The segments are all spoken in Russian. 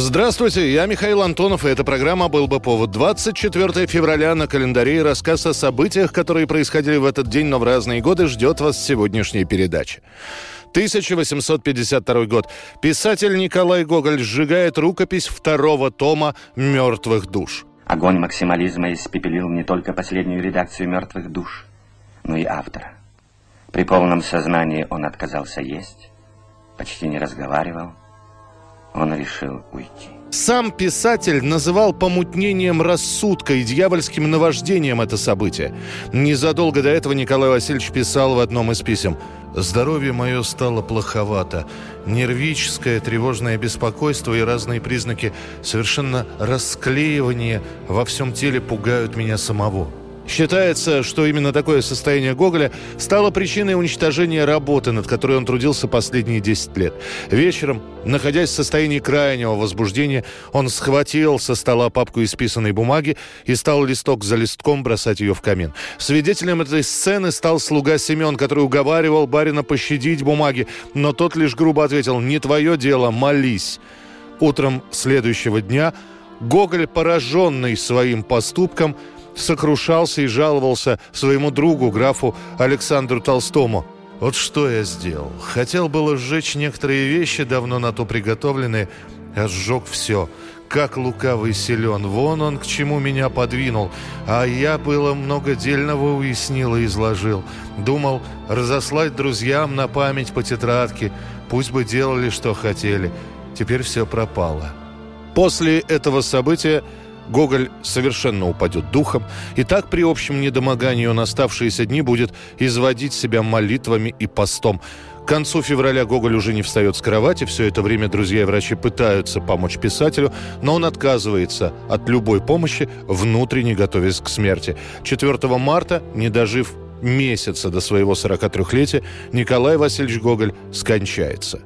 Здравствуйте, я Михаил Антонов, и эта программа «Был бы повод». 24 февраля на календаре и рассказ о событиях, которые происходили в этот день, но в разные годы, ждет вас сегодняшняя передача. 1852 год. Писатель Николай Гоголь сжигает рукопись второго тома «Мертвых душ». Огонь максимализма испепелил не только последнюю редакцию «Мертвых душ», но и автора. При полном сознании он отказался есть, почти не разговаривал, он решил уйти. Сам писатель называл помутнением рассудка и дьявольским наваждением это событие. Незадолго до этого Николай Васильевич писал в одном из писем «Здоровье мое стало плоховато. Нервическое, тревожное беспокойство и разные признаки совершенно расклеивания во всем теле пугают меня самого». Считается, что именно такое состояние Гоголя стало причиной уничтожения работы, над которой он трудился последние 10 лет. Вечером, находясь в состоянии крайнего возбуждения, он схватил со стола папку исписанной бумаги и стал листок за листком бросать ее в камин. Свидетелем этой сцены стал слуга Семен, который уговаривал барина пощадить бумаги, но тот лишь грубо ответил «Не твое дело, молись». Утром следующего дня Гоголь, пораженный своим поступком, сокрушался и жаловался своему другу, графу Александру Толстому. «Вот что я сделал. Хотел было сжечь некоторые вещи, давно на то приготовленные, а сжег все. Как лукавый силен. Вон он к чему меня подвинул. А я было много дельного уяснил и изложил. Думал разослать друзьям на память по тетрадке. Пусть бы делали, что хотели. Теперь все пропало». После этого события Гоголь совершенно упадет духом, и так при общем недомогании он оставшиеся дни будет изводить себя молитвами и постом. К концу февраля Гоголь уже не встает с кровати. Все это время друзья и врачи пытаются помочь писателю, но он отказывается от любой помощи, внутренне готовясь к смерти. 4 марта, не дожив месяца до своего 43-летия, Николай Васильевич Гоголь скончается.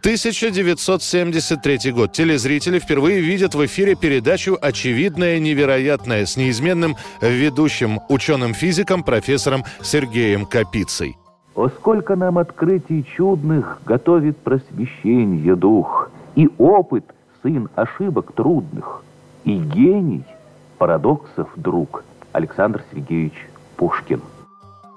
1973 год. Телезрители впервые видят в эфире передачу «Очевидное невероятное» с неизменным ведущим ученым-физиком профессором Сергеем Капицей. О, сколько нам открытий чудных готовит просвещение дух, И опыт — сын ошибок трудных, И гений парадоксов друг Александр Сергеевич Пушкин.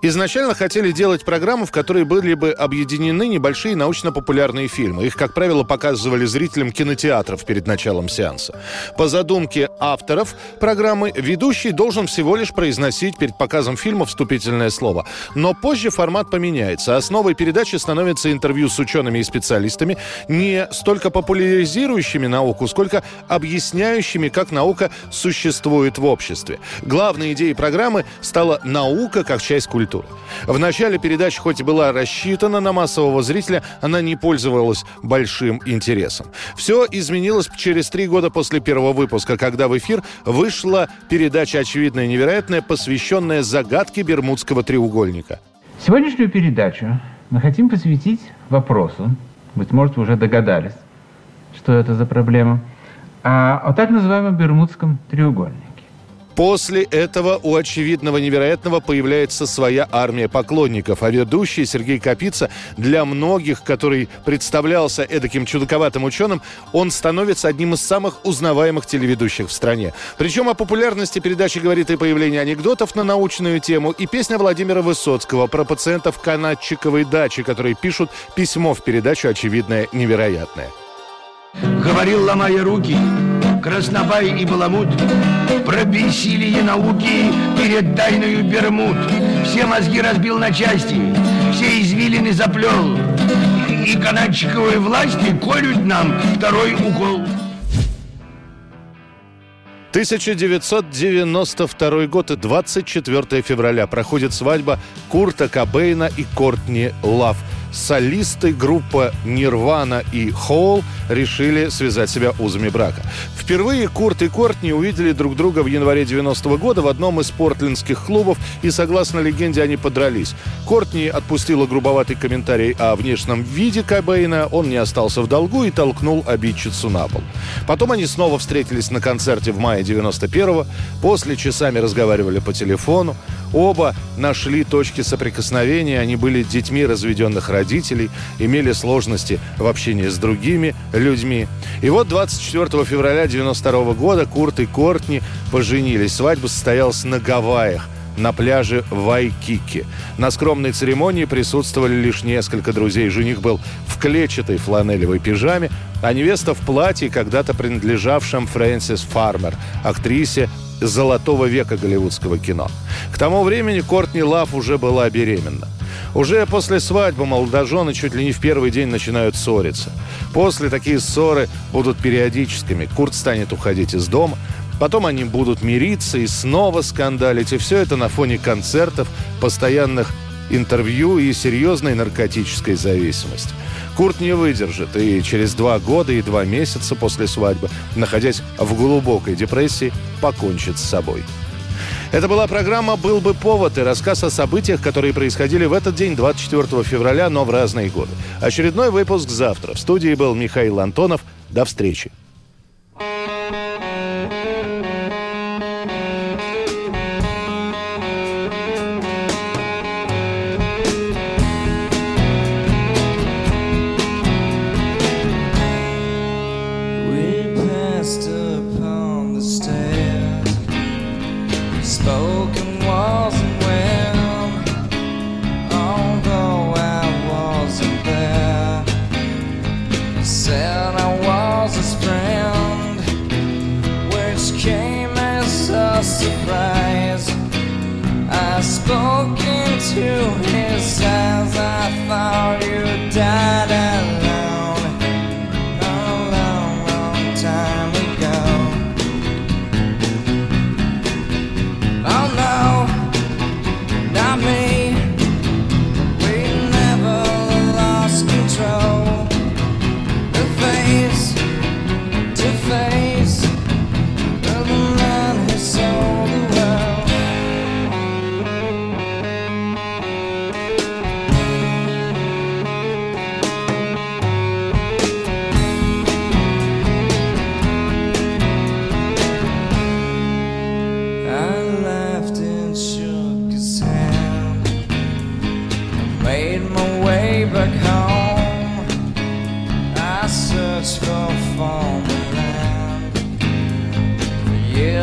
Изначально хотели делать программу, в которой были бы объединены небольшие научно-популярные фильмы. Их, как правило, показывали зрителям кинотеатров перед началом сеанса. По задумке авторов программы, ведущий должен всего лишь произносить перед показом фильма вступительное слово. Но позже формат поменяется. Основой передачи становится интервью с учеными и специалистами, не столько популяризирующими науку, сколько объясняющими, как наука существует в обществе. Главной идеей программы стала наука как часть культуры культуры. В начале передачи, хоть и была рассчитана на массового зрителя, она не пользовалась большим интересом. Все изменилось через три года после первого выпуска, когда в эфир вышла передача «Очевидное и невероятное», посвященная загадке Бермудского треугольника. Сегодняшнюю передачу мы хотим посвятить вопросу, быть может, вы уже догадались, что это за проблема, а о так называемом Бермудском треугольнике. После этого у очевидного невероятного появляется своя армия поклонников, а ведущий Сергей Капица для многих, который представлялся эдаким чудаковатым ученым, он становится одним из самых узнаваемых телеведущих в стране. Причем о популярности передачи говорит и появление анекдотов на научную тему, и песня Владимира Высоцкого про пациентов канатчиковой дачи, которые пишут письмо в передачу «Очевидное невероятное». Говорил, ломая руки, Краснобай и Баламут Про бессилие науки перед тайною Бермуд. Все мозги разбил на части, все извилины заплел. И канадчиковой власти колют нам второй укол. 1992 год и 24 февраля. Проходит свадьба Курта Кобейна и Кортни Лав. Солисты группа Нирвана и Холл решили связать себя узами брака. Впервые Курт и Кортни увидели друг друга в январе 90 -го года в одном из портлендских клубов, и, согласно легенде, они подрались. Кортни отпустила грубоватый комментарий о внешнем виде Кобейна, он не остался в долгу и толкнул обидчицу на пол. Потом они снова встретились на концерте в мае 91-го, после часами разговаривали по телефону. Оба нашли точки соприкосновения, они были детьми разведенных родителей, имели сложности в общении с другими людьми. И вот 24 февраля 92 года Курт и Кортни поженились. Свадьба состоялась на Гавайях на пляже Вайкики. На скромной церемонии присутствовали лишь несколько друзей. Жених был в клетчатой фланелевой пижаме, а невеста в платье, когда-то принадлежавшем Фрэнсис Фармер, актрисе золотого века голливудского кино. К тому времени Кортни Лав уже была беременна. Уже после свадьбы молодожены чуть ли не в первый день начинают ссориться. После такие ссоры будут периодическими. Курт станет уходить из дома, Потом они будут мириться и снова скандалить. И все это на фоне концертов, постоянных интервью и серьезной наркотической зависимости. Курт не выдержит и через два года и два месяца после свадьбы, находясь в глубокой депрессии, покончит с собой. Это была программа «Был бы повод» и рассказ о событиях, которые происходили в этот день, 24 февраля, но в разные годы. Очередной выпуск завтра. В студии был Михаил Антонов. До встречи.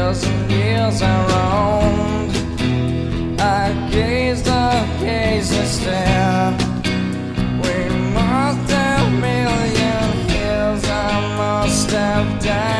years and years I roamed. I gazed, I gazed, I stared. We must have million years, I must have died.